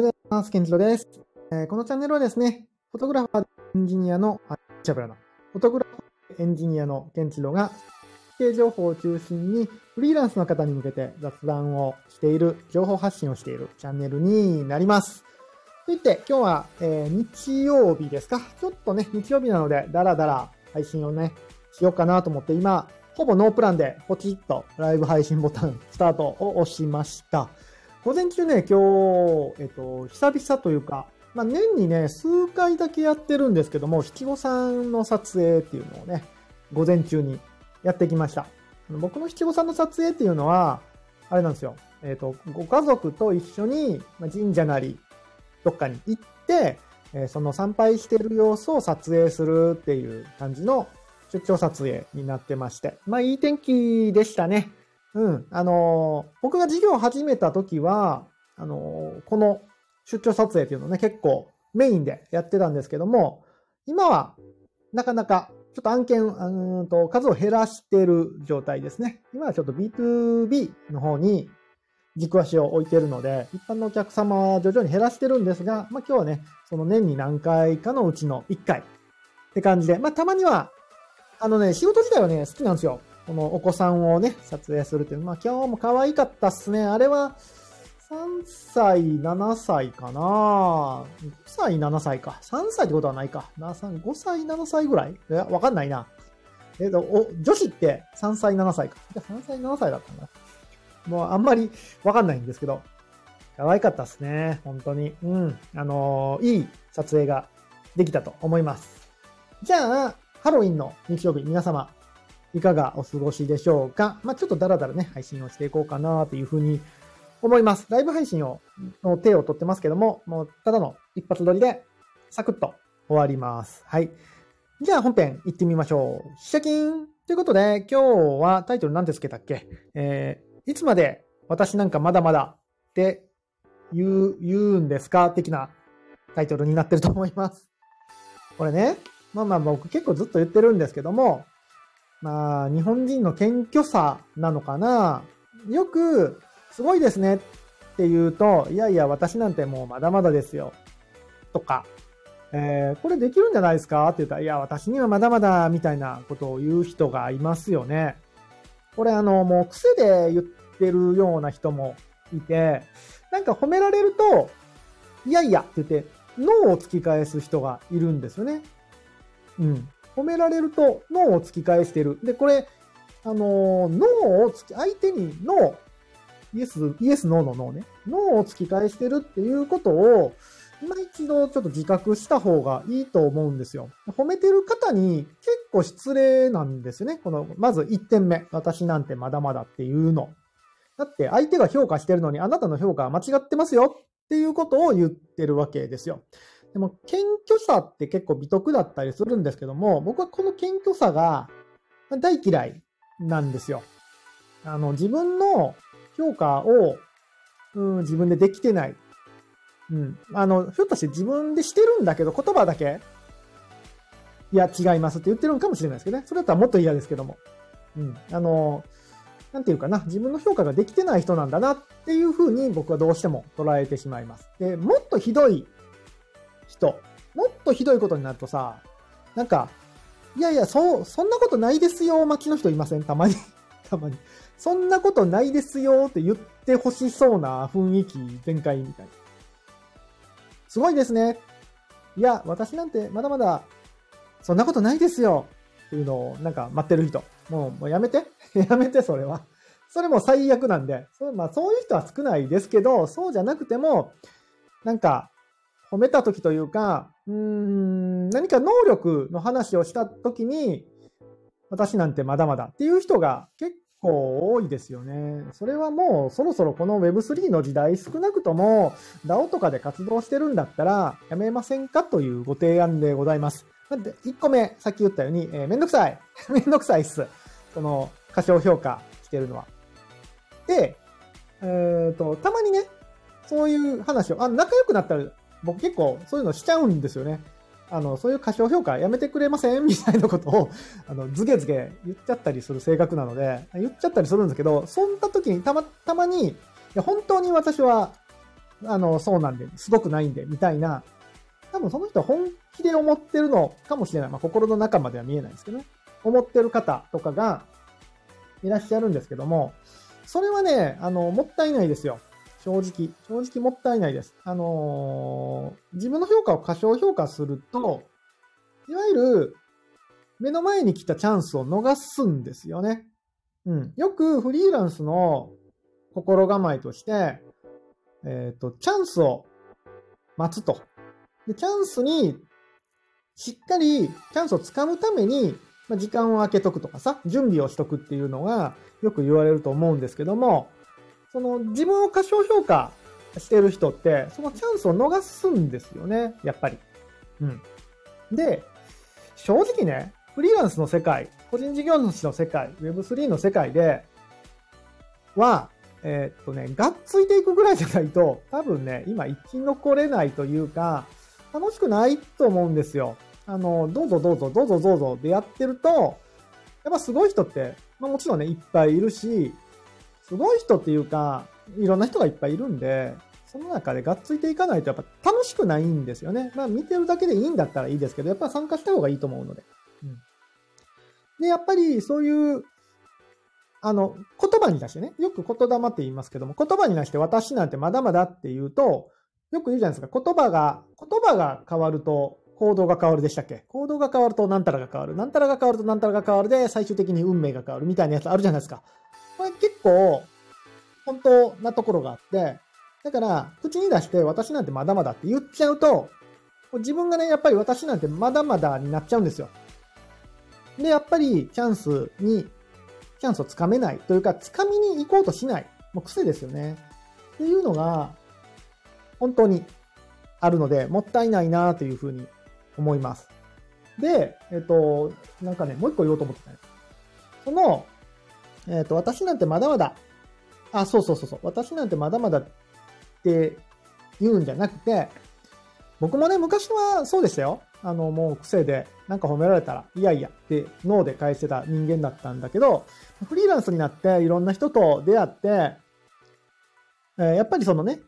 ようございます。ケンジロです、えー、このチャンネルはですね、フォトグラファー、エンジニアの、あ、チャブラな、フォトグラファー、エンジニアのケンチロが、経情報を中心にフリーランスの方に向けて雑談をしている、情報発信をしているチャンネルになります。といって、今日は、えー、日曜日ですか？ちょっとね、日曜日なので、だらだら配信をね、しようかなと思って、今、ほぼノープランでポチッとライブ配信ボタンスタートを押しました。午前中ね、今日、えっと、久々というか、まあ、年にね、数回だけやってるんですけども、七五三の撮影っていうのをね、午前中にやってきました。僕の七五三の撮影っていうのは、あれなんですよ。えっ、と、ご家族と一緒に神社なり、どっかに行って、えその参拝してる様子を撮影するっていう感じの出張撮影になってまして。まあ、いい天気でしたね。うん。あのー、僕が授業を始めた時は、あのー、この出張撮影っていうのをね、結構メインでやってたんですけども、今はなかなかちょっと案件、うんと数を減らしている状態ですね。今はちょっと B2B の方に軸足を置いているので、一般のお客様は徐々に減らしてるんですが、まあ今日はね、その年に何回かのうちの1回って感じで、まあたまには、あのね、仕事自体はね、好きなんですよ。このお子さんをね、撮影するっていう。まあ今日も可愛かったっすね。あれは、3歳、7歳かな ?5 歳、7歳か。3歳ってことはないか。な5歳、7歳ぐらい？いや、わかんないな。えっ、と、お、女子って3歳、7歳か。じゃ3歳、7歳だったんだ。もうあんまりわかんないんですけど。可愛かったっすね。本当に。うん。あのー、いい撮影ができたと思います。じゃあ、ハロウィンの日曜日、皆様、いかがお過ごしでしょうか？まあ、ちょっとダラダラね、配信をしていこうかなというふうに思います。ライブ配信を、の手を取ってますけども、もうただの一発撮りで、サクッと終わります。はい。じゃあ本編行ってみましょう。シャキーンということで、今日はタイトル何て付けたっけ？えー、いつまで私なんかまだまだって言う、言うんですか？的なタイトルになってると思います。これね、まあまあ僕結構ずっと言ってるんですけども、まあ、日本人の謙虚さなのかな。よく、すごいですねって言うと、いやいや、私なんてもうまだまだですよ。とか、えー、これできるんじゃないですかって言ったら、いや、私にはまだまだ、みたいなことを言う人がいますよね。これあの、もう癖で言ってるような人もいて、なんか褒められると、いやいやって言って、脳を突き返す人がいるんですよね。うん。褒められると脳を突き返してる。で、これ、あのー、脳を突き、相手に脳、イエス、イエス、ノーの脳ね。脳を突き返してるっていうことを、今一度ちょっと自覚した方がいいと思うんですよ。褒めてる方に結構失礼なんですよね。この、まず1点目。私なんてまだまだっていうの。だって相手が評価してるのにあなたの評価は間違ってますよっていうことを言ってるわけですよ。でも、謙虚さって結構美徳だったりするんですけども、僕はこの謙虚さが大嫌いなんですよ。あの、自分の評価を、うん、自分でできてない。うん。あの、ひょっとして自分でしてるんだけど、言葉だけ、いや、違いますって言ってるのかもしれないですけどね。それだったらもっと嫌ですけども。うん。あの、なんていうかな、自分の評価ができてない人なんだなっていうふうに僕はどうしても捉えてしまいます。で、もっとひどい人。もっとひどいことになるとさ、なんか、いやいや、そ、そんなことないですよ、街の人いません？たまに。たまに。そんなことないですよって言ってほしそうな雰囲気全開みたいな。すごいですね。いや、私なんてまだまだ、そんなことないですよっていうのをなんか待ってる人。もう、もうやめて。やめて、それは。それも最悪なんで。そまあ、そういう人は少ないですけど、そうじゃなくても、なんか、褒めた時というか、うん、何か能力の話をした時に、私なんてまだまだっていう人が結構多いですよね。それはもうそろそろこの Web3 の時代少なくとも DAO とかで活動してるんだったらやめませんかというご提案でございます。で、1個目、さっき言ったように、えー、めんどくさい。めんどくさいっす。その、過小評価してるのは。で、えっ、ー、と、たまにね、そういう話を、あ、仲良くなったら僕結構そういうのしちゃうんですよね。あの、そういう過小評価やめてくれません？みたいなことを、あの、ズゲズゲ言っちゃったりする性格なので、言っちゃったりするんですけど、そんな時にたま、たまに、いや本当に私はあの、そうなんで、すごくないんで、みたいな、多分その人は本気で思ってるのかもしれない。まあ、心の中までは見えないですけどね。思ってる方とかがいらっしゃるんですけども、それはね、あの、もったいないですよ。正直。正直もったいないです。あのー、自分の評価を過小評価すると、いわゆる、目の前に来たチャンスを逃すんですよね。うん。よくフリーランスの心構えとして、えっ、ー、と、チャンスを待つと。で、チャンスに、しっかりチャンスをつかむために、まあ、時間を空けとくとかさ、準備をしとくっていうのがよく言われると思うんですけども、その自分を過小評価してる人って、そのチャンスを逃すんですよね、やっぱり。うん。で、正直ね、フリーランスの世界、個人事業主の世界、Web3 の世界では、えー、っとね、がっついていくぐらいじゃないと、多分ね、今生き残れないというか、楽しくないと思うんですよ。あの、どうぞどうぞ、どうぞどうぞでやってると、やっぱすごい人って、まあもちろんね、いっぱいいるし、すごい人っていうか、いろんな人がいっぱいいるんで、その中でがっついていかないとやっぱ楽しくないんですよね。まあ見てるだけでいいんだったらいいですけど、やっぱ参加した方がいいと思うので。うん。で、やっぱりそういう、あの、言葉に出してね、よく言霊って言いますけども、言葉に出して私なんてまだまだって言うと、よく言うじゃないですか。言葉が、言葉が変わると行動が変わるでしたっけ？行動が変わるとなんたらが変わる？なんたらが変わるとなんたらが変わるで、最終的に運命が変わるみたいなやつあるじゃないですか。これ結構、本当なところがあって、だから、口に出して私なんてまだまだって言っちゃうと、自分がね、やっぱり私なんてまだまだになっちゃうんですよ。で、やっぱりチャンスに、チャンスをつかめないというか、つかみに行こうとしない。もう癖ですよね。っていうのが、本当にあるので、もったいないなというふうに思います。で、えっと、なんかね、もう一個言おうと思ってた。その、えっと、私なんてまだまだ、あ、そうそうそうそう、私なんてまだまだって言うんじゃなくて、僕もね、昔はそうでしたよ。あの、もう癖で、なんか褒められたら、いやいやって脳で返してた人間だったんだけど、フリーランスになっていろんな人と出会って、えー、やっぱりそのね、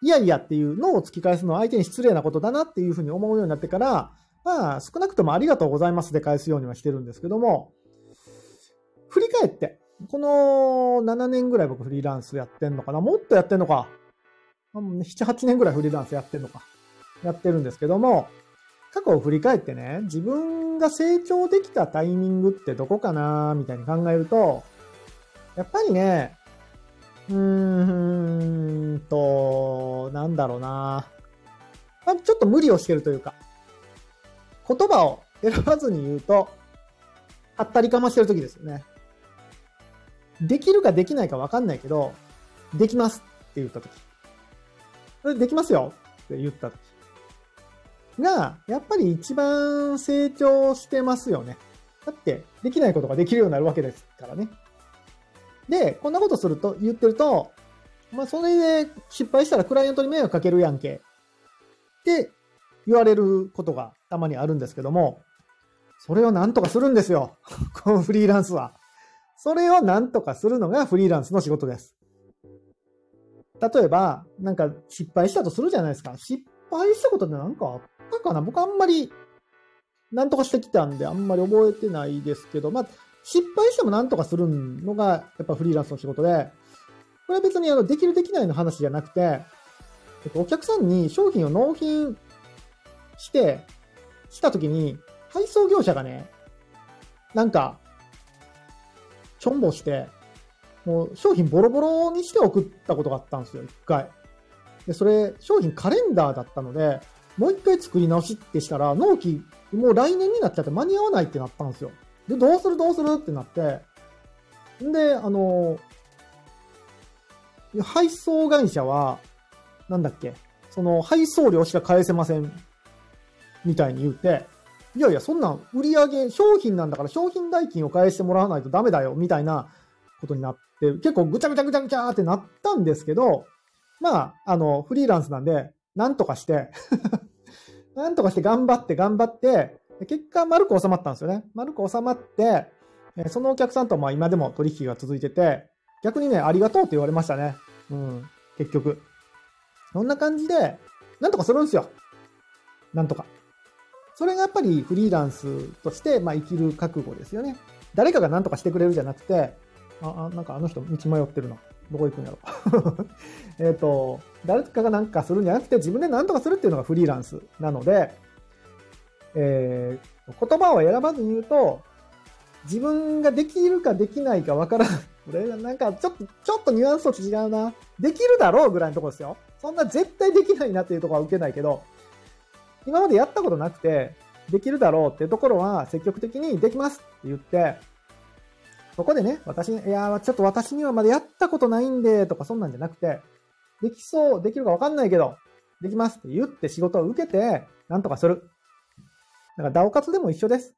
いやいやっていう脳を突き返すのは相手に失礼なことだなっていうふうに思うようになってから、まあ少なくともありがとうございますで返すようにはしてるんですけども、振り返って、この7年ぐらい僕フリーランスやってんのかな？もっとやってんのか。7、8年ぐらいフリーランスやってんのか。やってるんですけども、過去を振り返ってね、自分が成長できたタイミングってどこかなみたいに考えると、やっぱりね、うーんと、なんだろうな。まあ、ちょっと無理をしてるというか、言葉を選ばずに言うと、はったりかましてる時ですよね。できるかできないかわかんないけど、できますって言った時。それできますよって言った時。が、やっぱり一番成長してますよね。だって、できないことができるようになるわけですからね。で、こんなことすると、言ってると、まあ、それで失敗したらクライアントに迷惑かけるやんけ。って言われることがたまにあるんですけども、それをなんとかするんですよ。このフリーランスは。それをなんとかするのがフリーランスの仕事です。例えば、なんか失敗したとするじゃないですか。失敗したことってなんかあったかな？僕あんまり、なんとかしてきたんであんまり覚えてないですけど、まあ、失敗してもなんとかするのが、やっぱフリーランスの仕事で、これは別にあの、できるできないの話じゃなくて、えっと、お客さんに商品を納品して、したときに、配送業者がね、なんか、ちょんぼして、もう商品ボロボロにして送ったことがあったんですよ、一回。で、それ、商品カレンダーだったので、もう一回作り直しってしたら、納期、もう来年になっちゃって間に合わないってなったんですよ。で、どうするどうする？ってなって、んで、あの、配送会社は、なんだっけ、その配送料しか返せません、みたいに言うて、いやいや、そんなん売り上げ、商品なんだから商品代金を返してもらわないとダメだよ、みたいなことになって、結構ぐちゃぐちゃぐちゃぐちゃってなったんですけど、まあ、あの、フリーランスなんで、なんとかして なんとかして頑張って頑張って、結果、丸く収まったんですよね。丸く収まって、そのお客さんとまあ今でも取引が続いてて、逆にね、ありがとうって言われましたね。うん、結局。そんな感じで、なんとかするんですよ。なんとか。それがやっぱりフリーランスとして、まあ、生きる覚悟ですよね。誰かが何とかしてくれるじゃなくて、あ、あなんかあの人道迷ってるな。どこ行くんやろ。えっと、誰かが何かするんじゃなくて、自分で何とかするっていうのがフリーランスなので、えー、言葉を選ばずに言うと、自分ができるかできないかわからない。これなんかちょっと、ちょっとニュアンスと違うな。できるだろうぐらいのところですよ。そんな絶対できないなっていうとこは受けないけど、今までやったことなくて、できるだろうっていうところは積極的にできますって言って、そこでね、私、いや、ちょっと私にはまだやったことないんで、とかそんなんじゃなくて、できそう、できるかわかんないけど、できますって言って仕事を受けて、なんとかする。だから、ダオ活でも一緒です。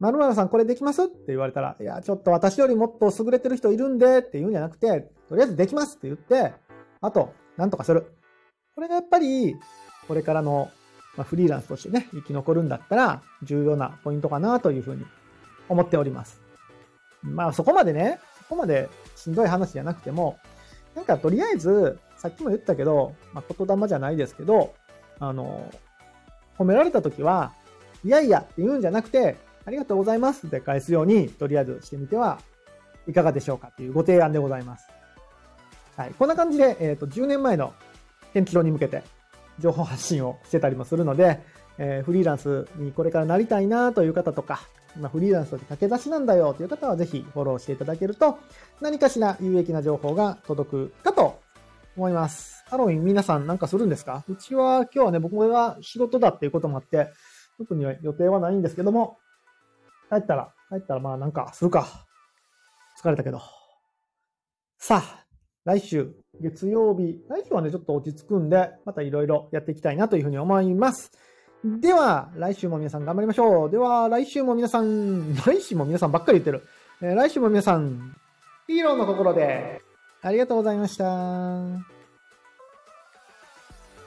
〇〇さんこれできますって言われたら、いや、ちょっと私よりもっと優れてる人いるんでって言うんじゃなくて、とりあえずできますって言って、あと、なんとかする。これがやっぱり、これからの、まあ、フリーランスとしてね、生き残るんだったら、重要なポイントかなというふうに思っております。まあそこまでね、そこまでしんどい話じゃなくても、なんかとりあえず、さっきも言ったけど、まあ、言霊じゃないですけど、あの、褒められた時は、いやいやって言うんじゃなくて、ありがとうございますって返すように、とりあえずしてみてはいかがでしょうかっていうご提案でございます。はい。こんな感じで、えっ、ー、と、10年前の天気炉に向けて情報発信をしてたりもするので、えー、フリーランスにこれからなりたいなという方とか、まあ、フリーランスと駆け出しなんだよという方はぜひフォローしていただけると何かしら有益な情報が届くかと思います。ハロウィン皆さんなんかするんですか？うちは今日はね、僕が仕事だっていうこともあって、特には予定はないんですけども、帰ったら、帰ったらまあなんかするか。疲れたけど。さあ、来週、月曜日、来週はね、ちょっと落ち着くんで、またいろいろやっていきたいなというふうに思います。では、来週も皆さん頑張りましょう。では、来週も皆さん、来週も皆さんばっかり言ってる。えー、来週も皆さん、ヒーローの心で、ありがとうございました。